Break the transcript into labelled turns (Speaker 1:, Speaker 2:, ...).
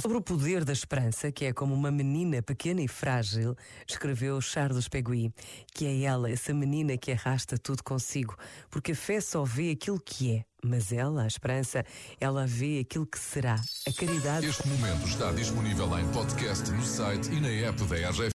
Speaker 1: Sobre o poder da esperança, que é como uma menina pequena e frágil, escreveu Charles Peguy, que é ela, essa menina que arrasta tudo consigo, porque a fé só vê aquilo que é, mas ela, a esperança, ela vê aquilo que será. A caridade.
Speaker 2: Este momento está disponível em podcast no site e na app da RGF.